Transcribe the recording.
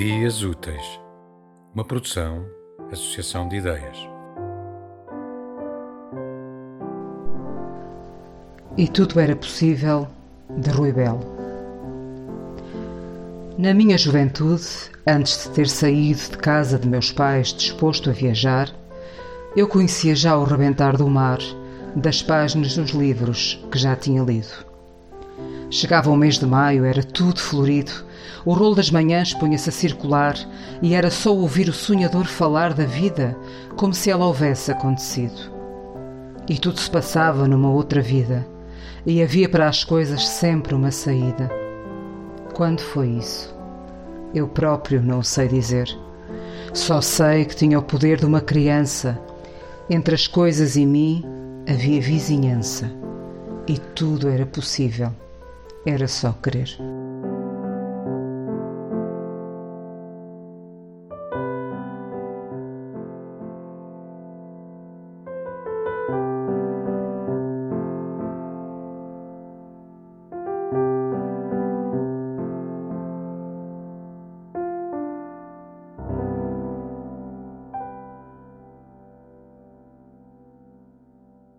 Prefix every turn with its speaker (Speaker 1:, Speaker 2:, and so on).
Speaker 1: Ideias Úteis, uma produção, associação de ideias.
Speaker 2: E tudo era possível, de Rui Belo. Na minha juventude, antes de ter saído de casa de meus pais disposto a viajar, eu conhecia já o rebentar do mar das páginas dos livros que já tinha lido. Chegava o mês de maio, era tudo florido, o rolo das manhãs punha-se a circular e era só ouvir o sonhador falar da vida como se ela houvesse acontecido. E tudo se passava numa outra vida e havia para as coisas sempre uma saída. Quando foi isso? Eu próprio não sei dizer. Só sei que tinha o poder de uma criança. Entre as coisas e mim havia vizinhança. E tudo era possível. Era só querer.